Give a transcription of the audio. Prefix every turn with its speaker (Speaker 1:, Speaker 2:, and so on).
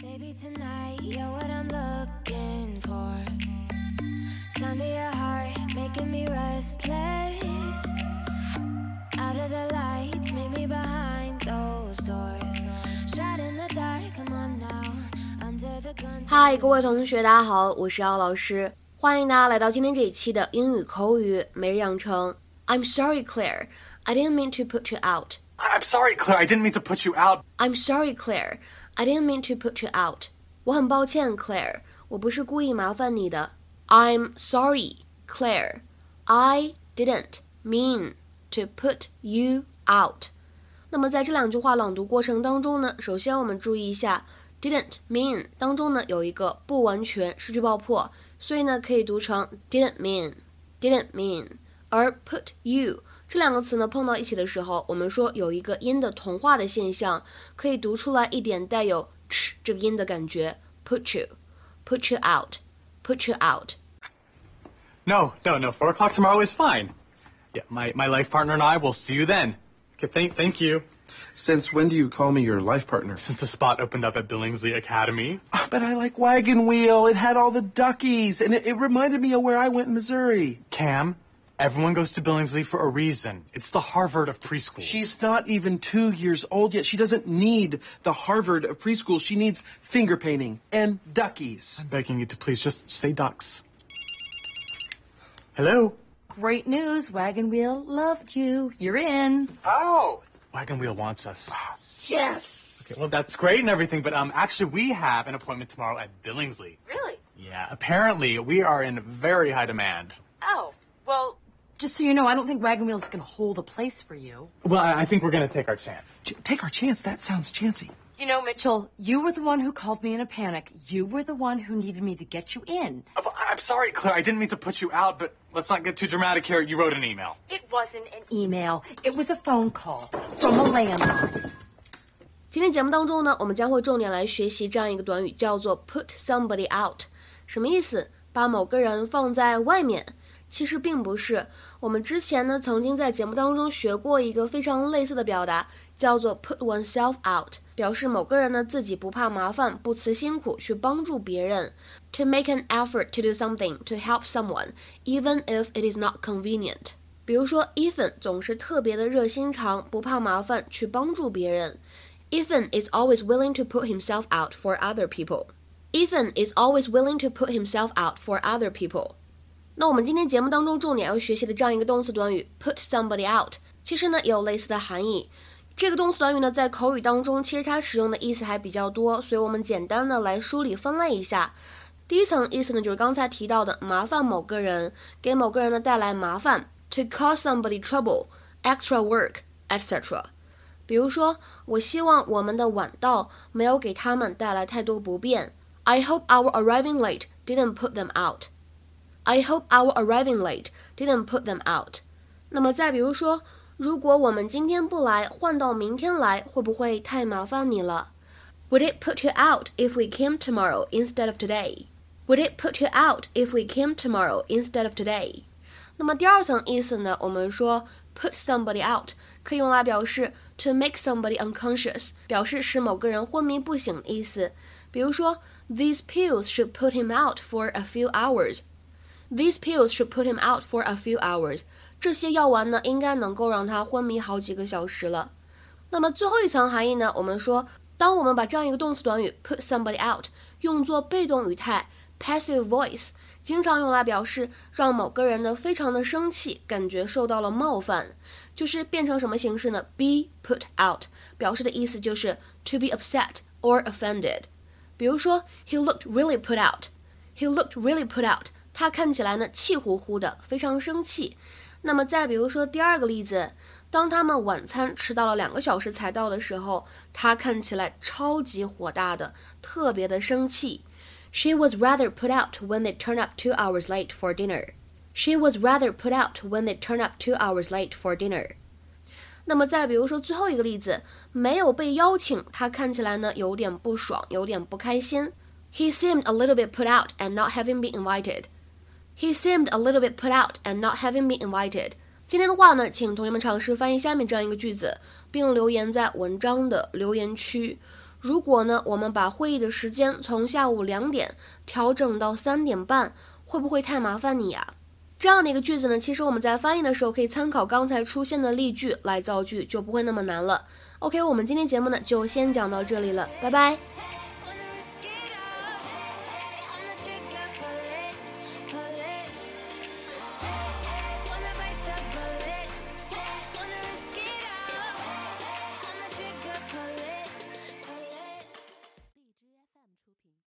Speaker 1: Baby, tonight you're what I'm looking for. Sound of your heart making me restless. Out of the lights, meet me behind those doors. Shot in the dark, come on now. Under the gun.
Speaker 2: 嗨，各位同学，大家好，我是姚老师，欢迎大家来到今天这一期的英语口语每日养成。I'm sorry, Claire, I didn't mean to put you out.
Speaker 3: I'm sorry, Claire. I didn't mean to put you out.
Speaker 2: I'm sorry, Claire, I didn't mean to put you out. 我很抱歉，Claire，我不是故意麻烦你的。I'm sorry, Claire, I didn't mean to put you out. 那么在这两句话朗读过程当中呢，首先我们注意一下 didn't mean 当中呢有一个不完全失去爆破，所以呢可以读成 didn't mean didn't mean，而 put you 这两个词呢碰到一起的时候，我们说有一个音的同化的现象，可以读出来一点带有 ch 这个音的感觉，put you put you out put you out。
Speaker 3: No, no, no. Four o'clock tomorrow is fine. Yeah, my, my life partner and I will see you then. Okay, thank, thank you.
Speaker 4: Since when do you call me your life partner?
Speaker 3: Since a spot opened up at Billingsley Academy.
Speaker 4: Ah, But I like Wagon Wheel. It had all the duckies, and it, it reminded me of where I went in Missouri.
Speaker 3: Cam, everyone goes to Billingsley for a reason. It's the Harvard of preschools.
Speaker 4: She's not even two years old yet. She doesn't need the Harvard of preschool. She needs finger painting and duckies.
Speaker 3: I'm begging you to please just say ducks. Hello?
Speaker 5: Great news, Wagon Wheel loved you. You're in.
Speaker 4: Oh,
Speaker 3: Wagon Wheel wants us.
Speaker 4: yes.
Speaker 3: Okay, well, that's great and everything, but um, actually, we have an appointment tomorrow at Billingsley.
Speaker 5: Really?
Speaker 3: Yeah, apparently, we are in very high demand.
Speaker 5: Oh, well, just so you know, I don't think Wagon Wheel's gonna hold a place for you.
Speaker 3: Well, I I think we're gonna take our chance.
Speaker 4: Ch- Take our chance. That sounds chancy.
Speaker 5: You know, Mitchell, you were the one who called me in a panic. You were the one who needed me to get you in.
Speaker 3: Oh, I'm sorry, Claire. I didn't mean to put you out, but let's not get too dramatic here. You wrote an email.
Speaker 5: It wasn't an email. It was a phone call from a landline.
Speaker 2: 今天节目当中呢，我们将会重点来学习这样一个短语，叫做 put somebody out。什么意思？把某个人放在外面。 其实并不是。我们之前呢，曾经在节目当中学过一个非常类似的表达，叫做 put oneself out，表示某个人呢自己不怕麻烦，不辞辛苦去帮助别人。To make an effort to do something to help someone, even if it is not convenient。比如说，Ethan 总是特别的热心肠，不怕麻烦去帮助别人。Ethan is always willing to put himself out for other people. Ethan is always willing to put himself out for other people. 那我们今天节目当中重点要学习的这样一个动词短语 put somebody out，其实呢也有类似的含义。这个动词短语呢在口语当中其实它使用的意思还比较多，所以我们简单的来梳理分类一下。第一层意思呢就是刚才提到的麻烦某个人，给某个人呢带来麻烦，to cause somebody trouble, extra work, etc. 比如说，我希望我们的晚到没有给他们带来太多不便。I hope our arriving late didn't put them out. I hope our arriving late didn't put them out. 那么再比如说，如果我们今天不来，换到明天来，会不会太麻烦你了？Would it put you out if we came tomorrow instead of today? Would it put you out if we came tomorrow instead of today? 那么第二层意思呢？我们说 put somebody out 可以用来表示 to make somebody unconscious，表示使某个人昏迷不醒的意思。比如说，These pills should put him out for a few hours. These pills should put him out for a few hours. 这些药丸呢，应该能够让他昏迷好几个小时了。那么最后一层含义呢？我们说，当我们把这样一个动词短语 put somebody out 用作被动语态 passive voice，经常用来表示让某个人呢非常的生气，感觉受到了冒犯，就是变成什么形式呢？be put out 表示的意思就是 to be upset or offended。比如说，He looked really put out. He looked really put out. 他看起来呢气呼呼的，非常生气。那么再比如说第二个例子，当他们晚餐迟到了两个小时才到的时候，他看起来超级火大的，特别的生气。She was rather put out when they turned up two hours late for dinner. She was rather put out when they turned up two hours late for dinner. 那么再比如说最后一个例子，没有被邀请，他看起来呢有点不爽，有点不开心。He seemed a little bit put out and not having been invited. He seemed a little bit put out and not having been invited. 今天的话呢，请同学们尝试翻译下面这样一个句子，并留言在文章的留言区。如果呢，我们把会议的时间从下午两点调整到三点半，会不会太麻烦你呀？这样的一个句子呢，其实我们在翻译的时候可以参考刚才出现的例句来造句，就不会那么难了。OK，我们今天节目呢就先讲到这里了，拜拜。